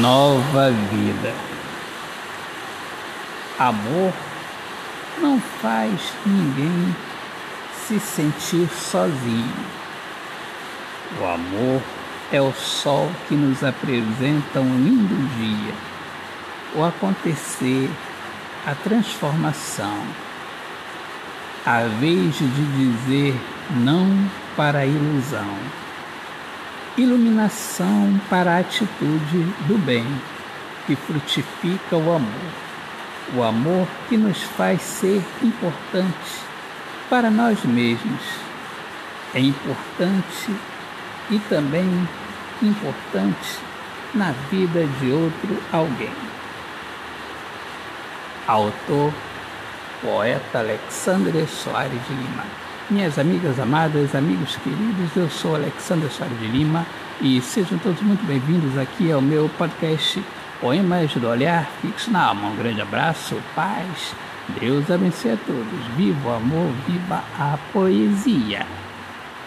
nova vida. Amor não faz ninguém se sentir sozinho. O amor é o sol que nos apresenta um lindo dia, o acontecer, a transformação, a vez de dizer não para a ilusão iluminação para a atitude do bem, que frutifica o amor. O amor que nos faz ser importante para nós mesmos. É importante e também importante na vida de outro alguém. Autor, poeta Alexandre Soares de Lima. Minhas amigas amadas, amigos queridos, eu sou Alexandre Soares de Lima e sejam todos muito bem-vindos aqui ao meu podcast Poemas do Olhar Fixo na Alma. Um grande abraço, paz, Deus abençoe a todos. Viva o amor, viva a poesia!